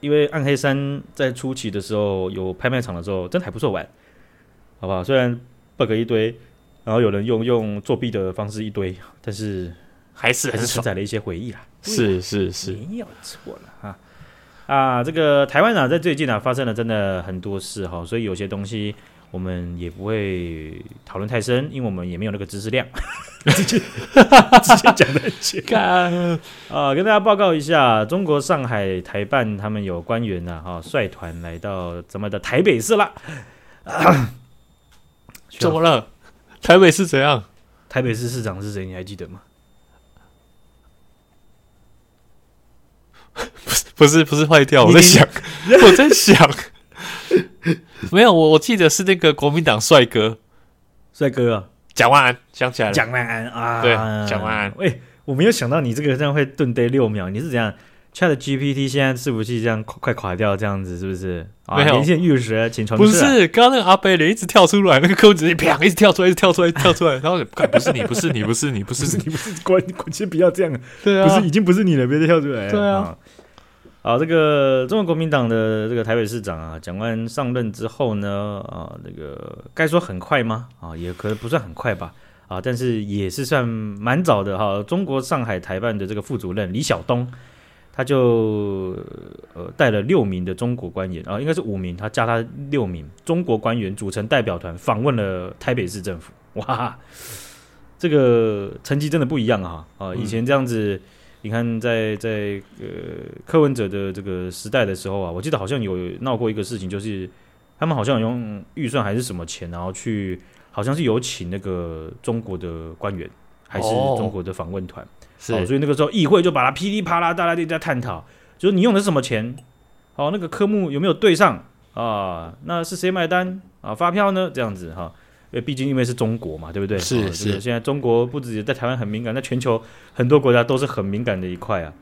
因为《暗黑三》在初期的时候有拍卖场的时候，真的还不错玩，好不好？虽然 bug 一堆。然后有人用用作弊的方式一堆，但是还是还是承载了一些回忆啦。是是是，没有错了哈。啊，这个台湾啊，在最近啊发生了真的很多事哈，所以有些东西我们也不会讨论太深，因为我们也没有那个知识量，直 [LAUGHS] 接直接讲的很简单啊。跟大家报告一下，中国上海台办他们有官员呐哈率团来到咱们的台北市了。[COUGHS] 怎么了？台北市怎样？台北市市长是谁？你还记得吗？不是不是不是坏掉，我在想，我在想，[LAUGHS] 没有我我记得是那个国民党帅哥，帅哥啊，蒋万安想起来了，蒋万安啊，对，蒋万安。喂，我没有想到你这个这样会顿呆六秒，你是怎样？Chat GPT 现在是不是这样快垮掉，这样子是不是？没有，连线玉石，请传、啊。不是，刚刚那个阿贝脸一直跳出来，那个客户直接啪一直跳出来，一直跳出来，跳出来，然后 [LAUGHS] 不是你，不是你，不是你，不是你，不是关关先不要这样，对啊，不是已经不是你了，别再跳出来，对啊。好，这个中国国民党的这个台北市长啊，蒋万上任之后呢，啊，这个该说很快吗？啊，也可能不算很快吧，啊，但是也是算蛮早的哈。中国上海台办的这个副主任李晓东。他就呃带了六名的中国官员啊，应该是五名，他加他六名中国官员组成代表团访问了台北市政府。哇，这个成绩真的不一样啊！啊，以前这样子，你看在在呃柯文哲的这个时代的时候啊，我记得好像有闹过一个事情，就是他们好像用预算还是什么钱，然后去好像是有请那个中国的官员，还是中国的访问团，是、哦，所以那个时候议会就把它噼里啪啦，大家都在探讨，就是你用的是什么钱，哦，那个科目有没有对上啊？那是谁买单啊？发票呢？这样子哈。因为毕竟因为是中国嘛，对不对？是是、哦这个。现在中国不止在台湾很敏感，在全球很多国家都是很敏感的一块啊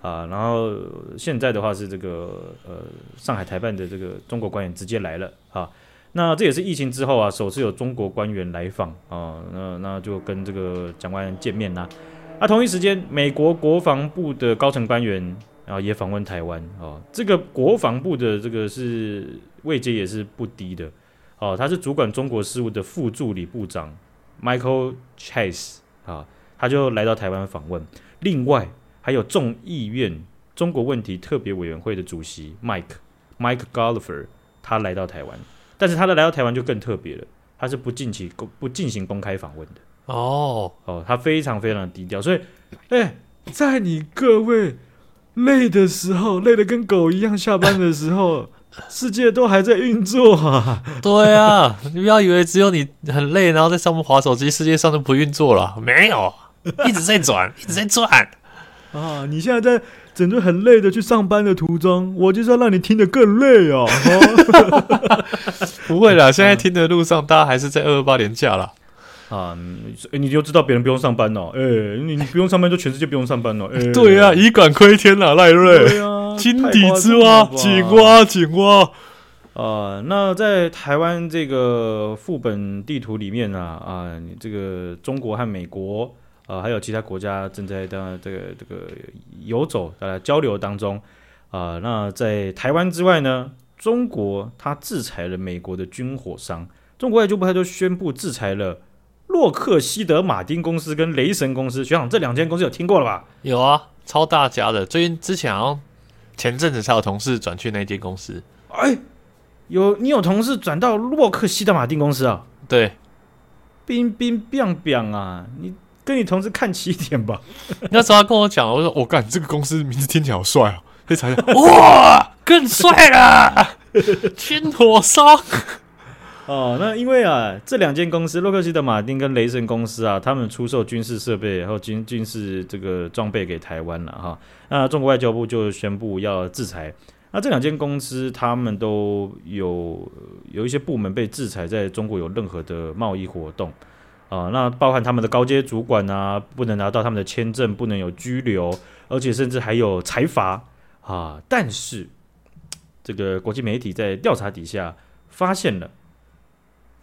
啊。然后现在的话是这个呃上海台办的这个中国官员直接来了啊。那这也是疫情之后啊首次有中国官员来访啊。那那就跟这个蒋官员见面啦。啊，同一时间，美国国防部的高层官员啊也访问台湾啊。这个国防部的这个是位阶也是不低的。哦，他是主管中国事务的副助理部长 Michael Chase 啊，他就来到台湾访问。另外还有众议院中国问题特别委员会的主席 Mike Mike Gallagher，他来到台湾，但是他的来到台湾就更特别了，他是不近期公不进行公开访问的。哦哦，他非常非常低调，所以，哎、欸，在你各位累的时候，累的跟狗一样，下班的时候。世界都还在运作啊！[LAUGHS] 对啊，你不要以为只有你很累，然后在上面滑手机，世界上都不运作了。没有，[LAUGHS] 一直在转，一直在转啊！你现在在整个很累的去上班的途中，我就是要让你听得更累哦。[LAUGHS] 不会啦，现在听的路上，大家还是在二二八连假了。啊，你就知道别人不用上班哦。哎，你你不用上班，就全世界不用上班哦。哎，对啊，以管窥天了，赖瑞。对啊，井底之蛙，井蛙，井蛙。啊，那在台湾这个副本地图里面呢，啊，你这个中国和美国啊，还有其他国家正在的这个这个游走呃交流当中啊。那在台湾之外呢，中国它制裁了美国的军火商，中国外交部它就宣布制裁了。洛克希德马丁公司跟雷神公司，学长，这两间公司有听过了吧？有啊，超大家的。最近之前好像前阵子才有同事转去那间公司。哎，有你有同事转到洛克希德马丁公司啊？对，冰冰冰冰啊！你跟你同事看齐一点吧。[LAUGHS] 那时候他跟我讲，我说我干、哦，这个公司名字听起来好帅啊！可以查一下，哇，更帅了，军火商。哦，那因为啊，这两间公司，洛克希德马丁跟雷神公司啊，他们出售军事设备，然后军军事这个装备给台湾了哈。那中国外交部就宣布要制裁。那这两间公司，他们都有有一些部门被制裁，在中国有任何的贸易活动啊，那包含他们的高阶主管啊，不能拿到他们的签证，不能有拘留，而且甚至还有财阀啊。但是这个国际媒体在调查底下发现了。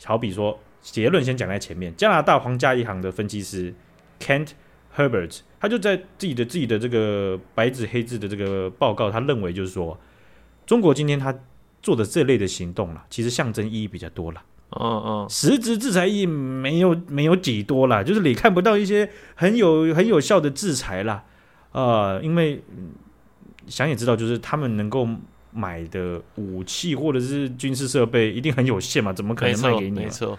好比说，结论先讲在前面。加拿大皇家银行的分析师 Kent Herbert，他就在自己的自己的这个白纸黑字的这个报告，他认为就是说，中国今天他做的这类的行动啦，其实象征意义比较多了。嗯嗯，实质制裁意义没有没有几多啦，就是你看不到一些很有很有效的制裁啦。啊、呃，因为想也知道，就是他们能够。买的武器或者是军事设备一定很有限嘛？怎么可能卖给你？没错，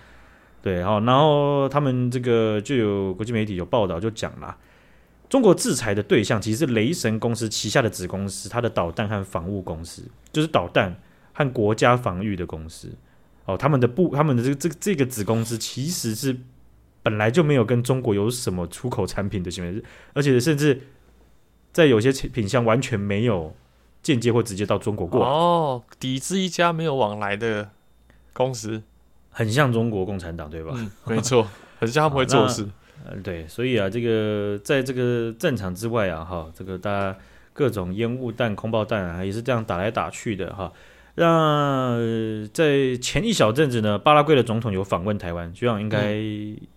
对，好，然后他们这个就有国际媒体有报道就讲了，中国制裁的对象其实是雷神公司旗下的子公司，它的导弹和防务公司，就是导弹和国家防御的公司。哦，他们的部，他们的这个这个这个子公司其实是本来就没有跟中国有什么出口产品的行为，而且甚至在有些品相完全没有。间接或直接到中国过哦，抵制一家没有往来的公司，很像中国共产党，对吧？嗯，没错，[LAUGHS] 很像他们会做事。嗯、呃，对，所以啊，这个在这个战场之外啊，哈，这个大家各种烟雾弹、空爆弹啊，也是这样打来打去的哈。那在前一小阵子呢，巴拉圭的总统有访问台湾，局长应该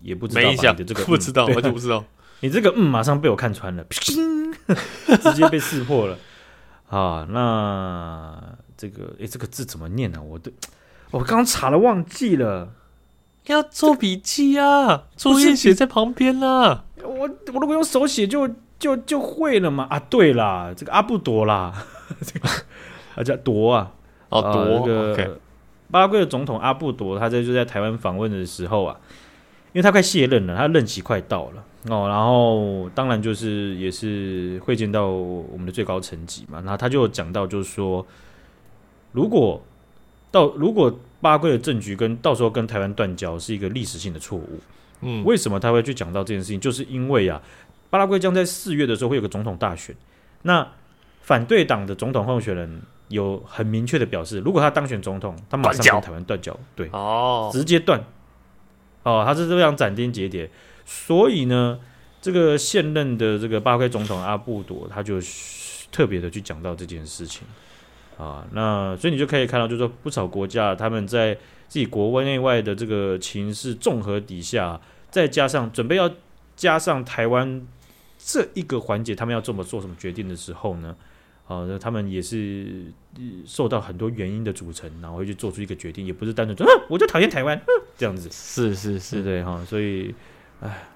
也不知道吧？你的这个不知道，完全不知道。你这个嗯，马上被我看穿了，[LAUGHS] [LAUGHS] 直接被识破了。啊，那这个诶，这个字怎么念呢、啊？我都我刚刚查了，忘记了，要做笔记啊，作业写在旁边啦、啊。我我如果用手写就就就会了嘛。啊，对啦，这个阿布多啦，[LAUGHS] 这个啊叫多啊，哦多，啊、那个 okay. 巴拉圭的总统阿布多，他在就在台湾访问的时候啊，因为他快卸任了，他任期快到了。哦，然后当然就是也是会见到我们的最高层级嘛，然后他就讲到就是说，如果到如果巴拉圭的政局跟到时候跟台湾断交是一个历史性的错误。嗯，为什么他会去讲到这件事情？就是因为啊，巴拉圭将在四月的时候会有个总统大选，那反对党的总统候选人有很明确的表示，如果他当选总统，他马上跟台湾断交，对，哦，直接断。哦，他是这样斩钉截铁，所以呢，这个现任的这个巴拉圭总统阿布朵，他就特别的去讲到这件事情啊。那所以你就可以看到，就是说不少国家他们在自己国内外的这个情势综合底下，再加上准备要加上台湾这一个环节，他们要这么做什么决定的时候呢？啊，那他们也是受到很多原因的组成，然后会去做出一个决定，也不是单纯说，嗯，我就讨厌台湾，嗯，这样子，是是是，对对哈，所以，哎，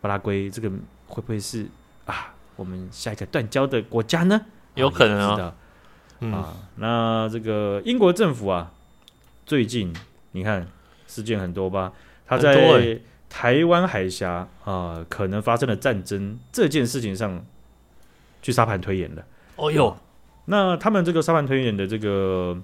巴拉圭这个会不会是啊，我们下一个断交的国家呢？有可能啊，啊，那这个英国政府啊，最近你看事件很多吧？他在台湾海峡啊，可能发生了战争这件事情上去沙盘推演了。哦哟，那他们这个沙盘推演的这个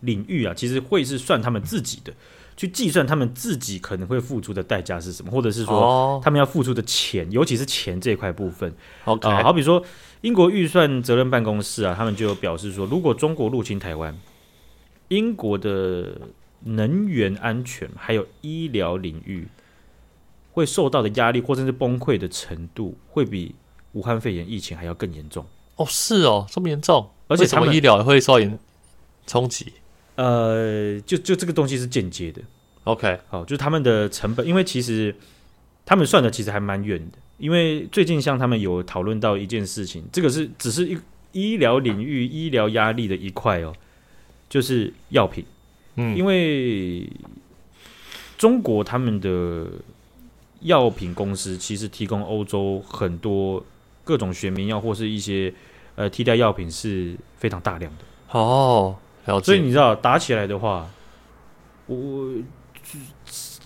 领域啊，其实会是算他们自己的，去计算他们自己可能会付出的代价是什么，或者是说他们要付出的钱，尤其是钱这一块部分。OK，啊，好比说英国预算责任办公室啊，他们就表示说，如果中国入侵台湾，英国的能源安全还有医疗领域会受到的压力，或者是崩溃的程度，会比武汉肺炎疫情还要更严重。哦，是哦，这么严重，而且他们医疗也会受严冲击。呃，就就这个东西是间接的。OK，好，就是他们的成本，因为其实他们算的其实还蛮远的。因为最近像他们有讨论到一件事情，这个是只是一医疗领域医疗压力的一块哦，就是药品。嗯，因为中国他们的药品公司其实提供欧洲很多。各种学名药或是一些呃替代药品是非常大量的哦，所以你知道打起来的话，我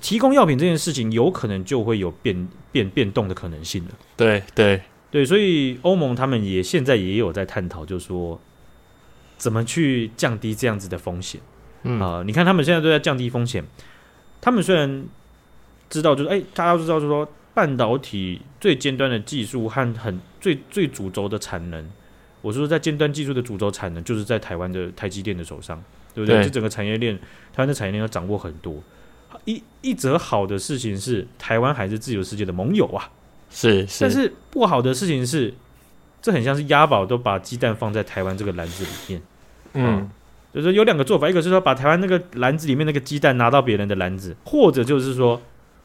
提供药品这件事情有可能就会有变变变动的可能性了。对对对，所以欧盟他们也现在也有在探讨，就是说怎么去降低这样子的风险。嗯啊、呃，你看他们现在都在降低风险，他们虽然知道就是哎，大家都知道就是说。半导体最尖端的技术和很最最主轴的产能，我说在尖端技术的主轴产能，就是在台湾的台积电的手上，对不对？这整个产业链，台湾的产业链要掌握很多。一一则好的事情是，台湾还是自由世界的盟友啊，是是。但是不好的事情是，这很像是押宝都把鸡蛋放在台湾这个篮子里面。嗯，嗯就是有两个做法，一个是说把台湾那个篮子里面那个鸡蛋拿到别人的篮子，或者就是说。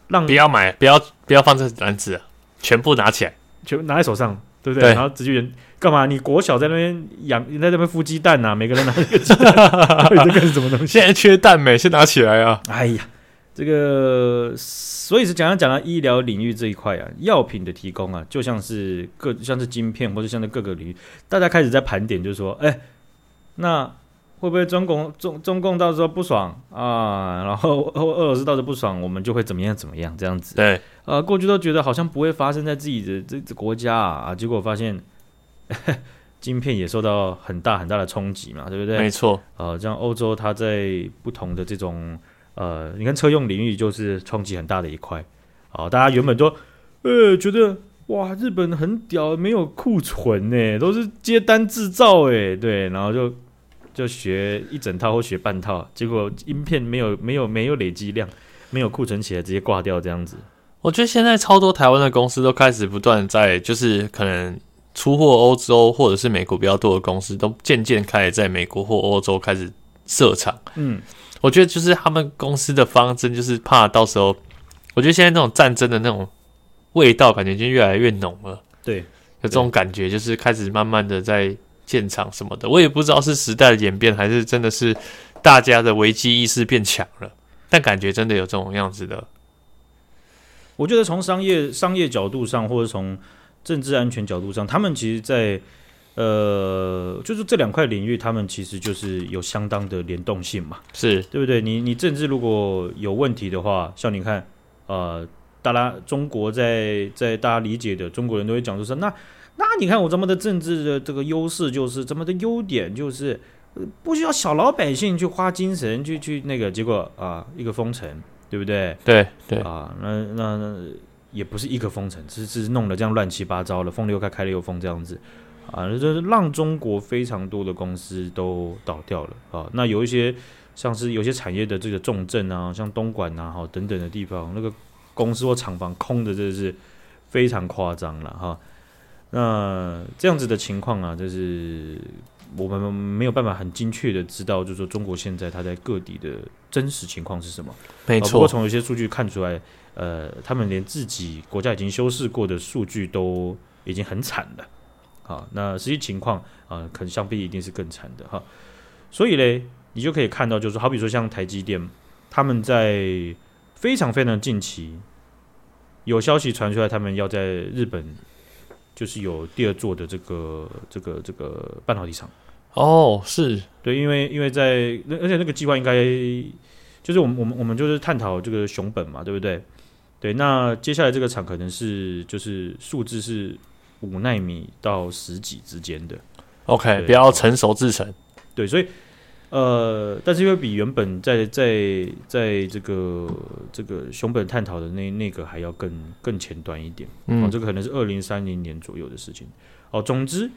让不要买，不要不要放这篮子，全部拿起来，全部拿在手上，对不对？对然后直接人干嘛？你国小在那边养，你在那边孵鸡蛋呐、啊？每个人拿一个鸡蛋，这个是什么东西？现在缺蛋没？先拿起来啊！哎呀，这个所以是讲到讲到医疗领域这一块啊，药品的提供啊，就像是各像是晶片或者像是各个领域，大家开始在盘点，就是说，哎，那。会不会中共中中共到时候不爽啊？然后俄俄罗斯到时候不爽，我们就会怎么样怎么样这样子？对，呃，过去都觉得好像不会发生在自己的这这国家啊，啊，结果发现 [LAUGHS] 晶片也受到很大很大的冲击嘛，对不对？没错，呃，像欧洲，它在不同的这种呃，你看车用领域就是冲击很大的一块啊，大家原本都呃觉得哇，日本很屌，没有库存呢，都是接单制造哎，对，然后就。就学一整套或学半套，结果晶片没有没有没有累积量，没有库存起来，直接挂掉这样子。我觉得现在超多台湾的公司都开始不断在，就是可能出货欧洲或者是美国比较多的公司，都渐渐开始在美国或欧洲开始设厂。嗯，我觉得就是他们公司的方针就是怕到时候，我觉得现在那种战争的那种味道，感觉已经越来越浓了。对，有这种感觉，就是开始慢慢的在。建厂什么的，我也不知道是时代的演变，还是真的是大家的危机意识变强了。但感觉真的有这种样子的。我觉得从商业商业角度上，或者从政治安全角度上，他们其实在，在呃，就是这两块领域，他们其实就是有相当的联动性嘛，是对不对？你你政治如果有问题的话，像你看，呃，大家中国在在大家理解的中国人都会讲，就是那。那你看我咱们的政治的这个优势就是咱们的优点就是不需要小老百姓去花精神去去那个，结果啊，一个封城，对不对？对对啊，那那那也不是一个封城，只是弄得这样乱七八糟的，封了又开，开了又封，这样子啊，就是让中国非常多的公司都倒掉了啊。那有一些像是有些产业的这个重镇啊，像东莞啊，哈等等的地方，那个公司或厂房空的，真的是非常夸张了哈。那这样子的情况啊，就是。我们没有办法很精确的知道，就是说中国现在它在各地的真实情况是什么。没错。不过从有些数据看出来，呃，他们连自己国家已经修饰过的数据都已经很惨了。啊，那实际情况啊，可能相比一定是更惨的哈。所以嘞，你就可以看到，就是好比说像台积电，他们在非常非常近期有消息传出来，他们要在日本就是有第二座的这个这个这个半导体厂。哦，是对，因为因为在那，而且那个计划应该就是我们我们我们就是探讨这个熊本嘛，对不对？对，那接下来这个厂可能是就是数字是五纳米到十几之间的，OK，比较成熟制成，对，所以呃，但是因为比原本在在在这个这个熊本探讨的那那个还要更更前端一点，嗯，哦，这个可能是二零三零年左右的事情，哦，总之。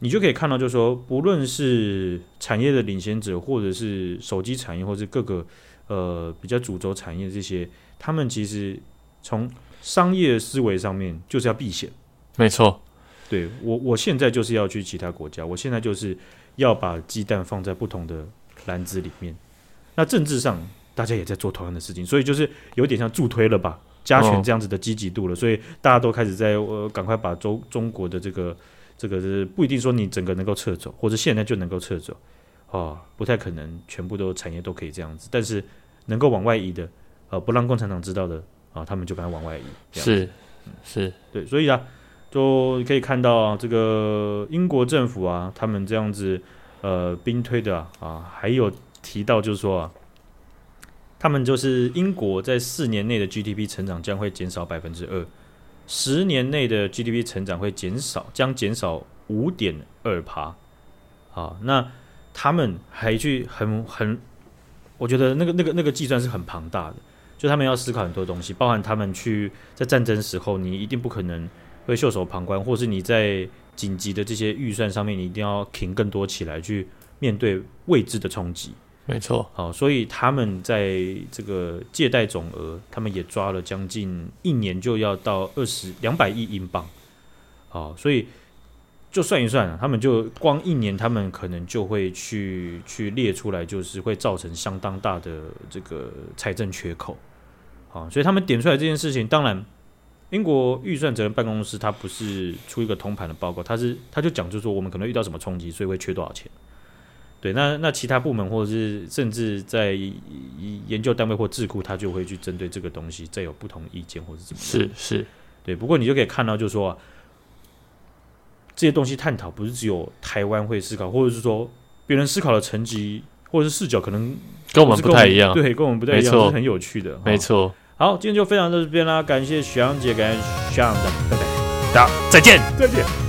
你就可以看到，就是说，不论是产业的领先者，或者是手机产业，或者是各个呃比较主轴产业这些，他们其实从商业思维上面就是要避险。没错，对，我我现在就是要去其他国家，我现在就是要把鸡蛋放在不同的篮子里面。那政治上，大家也在做同样的事情，所以就是有点像助推了吧，加权这样子的积极度了，哦、所以大家都开始在呃赶快把中中国的这个。这个是不一定说你整个能够撤走，或者现在就能够撤走，哦，不太可能全部都产业都可以这样子。但是能够往外移的，呃，不让共产党知道的啊、哦，他们就把它往外移。是，是对，所以啊，就你可以看到，这个英国政府啊，他们这样子呃兵推的啊，还有提到就是说啊，他们就是英国在四年内的 GDP 成长将会减少百分之二。十年内的 GDP 成长会减少，将减少五点二趴。好，那他们还去很很，我觉得那个那个那个计算是很庞大的，就他们要思考很多东西，包含他们去在战争时候，你一定不可能会袖手旁观，或是你在紧急的这些预算上面，你一定要停更多起来去面对未知的冲击。没错，好，所以他们在这个借贷总额，他们也抓了将近一年就要到二十两百亿英镑，好，所以就算一算，他们就光一年，他们可能就会去去列出来，就是会造成相当大的这个财政缺口，好，所以他们点出来这件事情，当然，英国预算责任办公室它不是出一个通盘的报告，它是它就讲，就是说我们可能遇到什么冲击，所以会缺多少钱。对，那那其他部门或者是甚至在研究单位或智库，他就会去针对这个东西再有不同意见或者怎么样。是是，对。不过你就可以看到，就是说啊，这些东西探讨不是只有台湾会思考，或者是说别人思考的层级或者是视角可能跟我们不太一样。对，跟我们不太一样，是很有趣的。没错。好，今天就分享到这边啦，感谢徐阳姐，感谢徐阳的，拜拜，大家再见，再见。